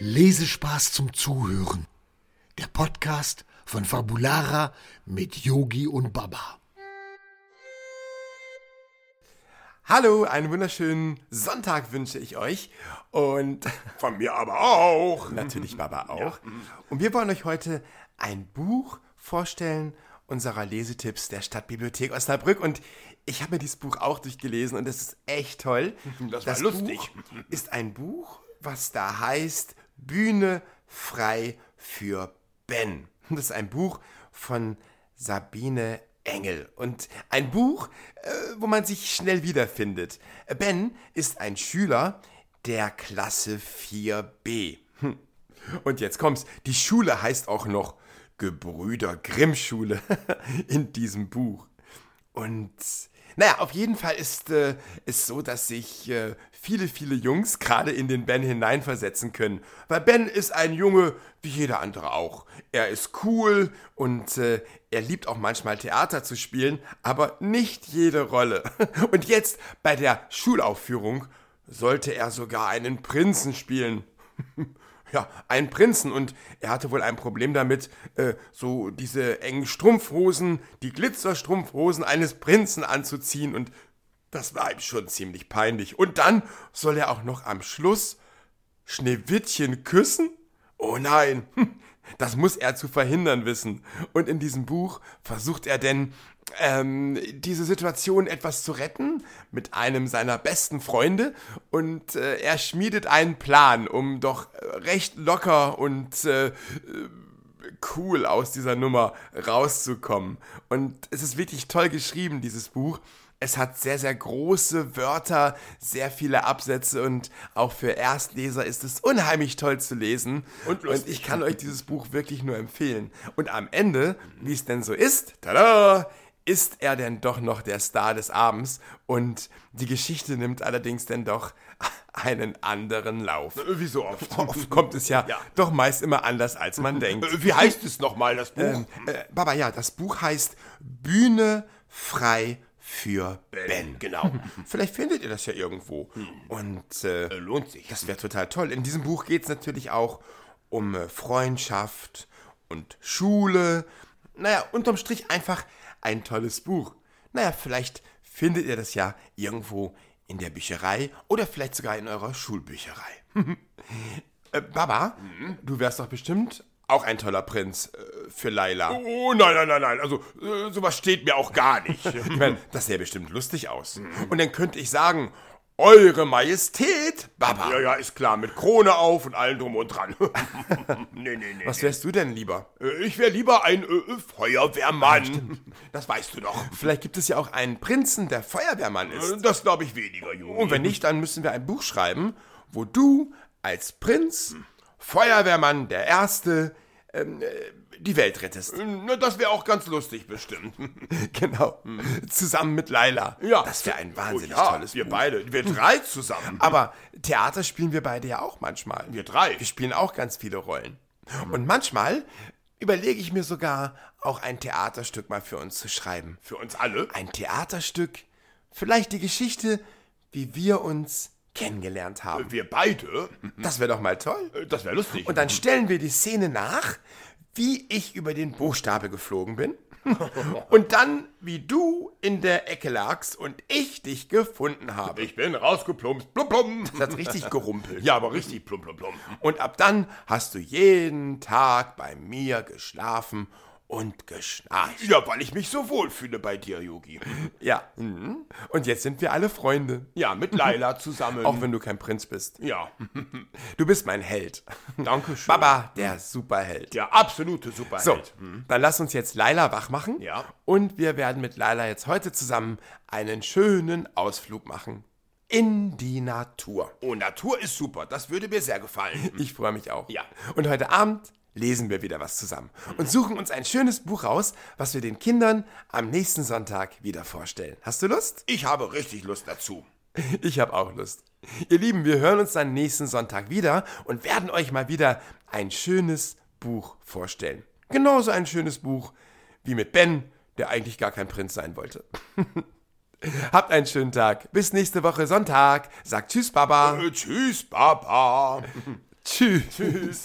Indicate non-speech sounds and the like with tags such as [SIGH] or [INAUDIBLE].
Lesespaß zum Zuhören. Der Podcast von Fabulara mit Yogi und Baba. Hallo, einen wunderschönen Sonntag wünsche ich euch. Und [LAUGHS] von mir aber auch. Natürlich Baba [LAUGHS] auch. Und wir wollen euch heute ein Buch vorstellen unserer Lesetipps der Stadtbibliothek Osnabrück. Und ich habe mir dieses Buch auch durchgelesen und es ist echt toll. [LAUGHS] Das war lustig. Buch ist ein Buch, was da heißt Bühne frei für Ben. Das ist ein Buch von Sabine Engel und ein Buch, äh, wo man sich schnell wiederfindet. Ben ist ein Schüler der Klasse 4b. Hm. Und jetzt kommt's, die Schule heißt auch noch Gebrüder Grimm Schule [LAUGHS] in diesem Buch. Und naja, auf jeden Fall ist es äh, so, dass sich äh, viele, viele Jungs gerade in den Ben hineinversetzen können. Weil Ben ist ein Junge wie jeder andere auch. Er ist cool und äh, er liebt auch manchmal Theater zu spielen, aber nicht jede Rolle. [LAUGHS] Und jetzt bei der Schulaufführung sollte er sogar einen Prinzen spielen. [LAUGHS] ja, einen Prinzen und er hatte wohl ein Problem damit, äh, so diese engen Strumpfhosen, die Glitzerstrumpfhosen eines Prinzen anzuziehen und das war ihm schon ziemlich peinlich. Und dann soll er auch noch am Schluss Schneewittchen küssen? Oh nein, das muss er zu verhindern wissen. Und in diesem Buch versucht er denn, ähm, diese Situation etwas zu retten mit einem seiner besten Freunde und äh, er schmiedet einen Plan, um doch recht locker und äh, cool aus dieser Nummer rauszukommen. Und es ist wirklich toll geschrieben, dieses Buch. Es hat sehr, sehr große Wörter, sehr viele Absätze und auch für Erstleser ist es unheimlich toll zu lesen. Und, und ich kann euch dieses Buch wirklich nur empfehlen. Und am Ende, wie es denn so ist, tada, ist er denn doch noch der Star des Abends und die Geschichte nimmt allerdings denn doch einen anderen Lauf. Wie so oft. [LAUGHS] Oft kommt es ja, ja. doch meist immer anders, als man denkt. Wie heißt es nochmal, das Buch? Ähm, äh, Baba, ja, das Buch heißt Bühne frei für Ben. ben. Genau. [LAUGHS] Vielleicht findet ihr das ja irgendwo. Hm. Und äh, äh, lohnt sich. Das wäre total toll. In diesem Buch geht es natürlich auch um äh, Freundschaft und Schule. Naja, unterm Strich einfach ein tolles Buch. Naja, vielleicht findet ihr das ja irgendwo in der Bücherei oder vielleicht sogar in eurer Schulbücherei. [LAUGHS] äh, Baba, mhm. du wärst doch bestimmt auch ein toller Prinz äh, für Laila. Oh, nein, nein, nein, nein. Also, äh, sowas steht mir auch gar nicht. [LAUGHS] ich meine, das sähe bestimmt lustig aus. Und dann könnte ich sagen, eure Majestät, Baba. Ja, ja, ist klar, mit Krone auf und allem drum und dran. [LAUGHS] nee, nee, nee. Was wärst du denn lieber? Äh, ich wär lieber ein äh, Feuerwehrmann. Ja, das weißt du doch. Vielleicht gibt es ja auch einen Prinzen, der Feuerwehrmann ist. Äh, das glaube ich weniger, Junge. Und wenn nicht, dann müssen wir ein Buch schreiben, wo du als Prinz, Feuerwehrmann der Erste, ähm, die Welt rettest. Na, das wäre auch ganz lustig, bestimmt. [LAUGHS] genau. Zusammen mit Laila. Ja. Das wäre ein wahnsinnig oh, ja, tolles wir Buch. beide, wir drei zusammen. [LAUGHS] Aber Theater spielen wir beide ja auch manchmal. Wir drei. Wir spielen auch ganz viele Rollen. Und manchmal überlege ich mir sogar, auch ein Theaterstück mal für uns zu schreiben. Für uns alle? Ein Theaterstück. Vielleicht die Geschichte, wie wir uns kennengelernt haben. Wir beide? Das wäre doch mal toll. Das wäre lustig. Und dann stellen wir die Szene nach, wie ich über den Buchstabe geflogen bin. [LAUGHS] und dann, wie du in der Ecke lagst und ich dich gefunden habe. Ich bin rausgeplumpst. Plum, plum. Das hat richtig gerumpelt. Ja, aber richtig plum, plum, plum. Und ab dann hast du jeden Tag bei mir geschlafen und geschnarcht. Ja, weil ich mich so wohl fühle bei dir, Yogi. Ja. Mhm. Und jetzt sind wir alle Freunde. Ja, mit Laila zusammen. Auch wenn du kein Prinz bist. Ja. [LAUGHS] Du bist mein Held. Dankeschön. Baba, der Superheld. Der absolute Superheld. So, dann lass uns jetzt Laila wach machen. Ja. Und wir werden mit Laila jetzt heute zusammen einen schönen Ausflug machen. In die Natur. Oh, Natur ist super. Das würde mir sehr gefallen. Ich freue mich auch. Ja. Und heute Abend lesen wir wieder was zusammen und suchen uns ein schönes Buch raus, was wir den Kindern am nächsten Sonntag wieder vorstellen. Hast du Lust? Ich habe richtig Lust dazu. Ich habe auch Lust. Ihr Lieben, wir hören uns dann nächsten Sonntag wieder und werden euch mal wieder ein schönes Buch vorstellen. Genauso ein schönes Buch wie mit Ben, der eigentlich gar kein Prinz sein wollte. [LAUGHS] Habt einen schönen Tag. Bis nächste Woche Sonntag. Sagt Tschüss, Baba. Äh, tschüss, Baba. [LAUGHS] [LAUGHS] Tschüss. Tschüss.